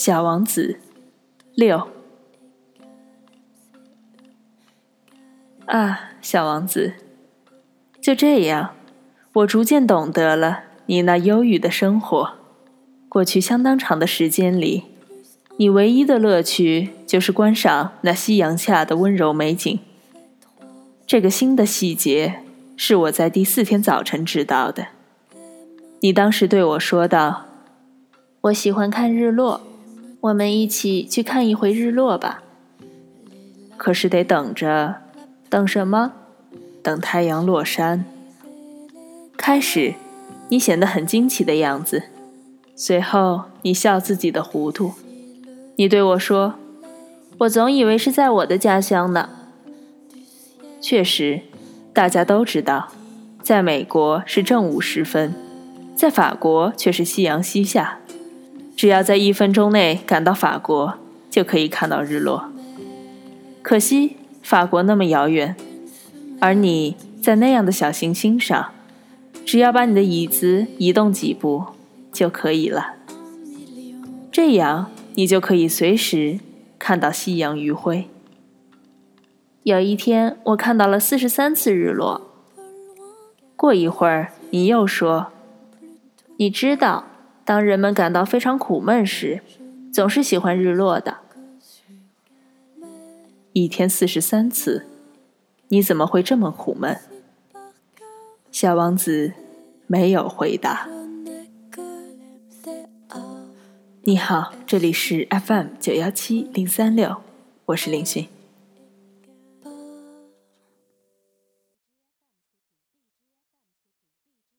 小王子六啊，小王子，就这样，我逐渐懂得了你那忧郁的生活。过去相当长的时间里，你唯一的乐趣就是观赏那夕阳下的温柔美景。这个新的细节是我在第四天早晨知道的。你当时对我说道：“我喜欢看日落。”我们一起去看一回日落吧。可是得等着，等什么？等太阳落山。开始，你显得很惊奇的样子，随后你笑自己的糊涂。你对我说：“我总以为是在我的家乡呢。”确实，大家都知道，在美国是正午时分，在法国却是夕阳西下。只要在一分钟内赶到法国，就可以看到日落。可惜法国那么遥远，而你在那样的小行星上，只要把你的椅子移动几步就可以了。这样你就可以随时看到夕阳余晖。有一天，我看到了四十三次日落。过一会儿，你又说：“你知道。”当人们感到非常苦闷时，总是喜欢日落的。一天四十三次，你怎么会这么苦闷？小王子没有回答。你好，这里是 FM 九幺七零三六，我是林讯。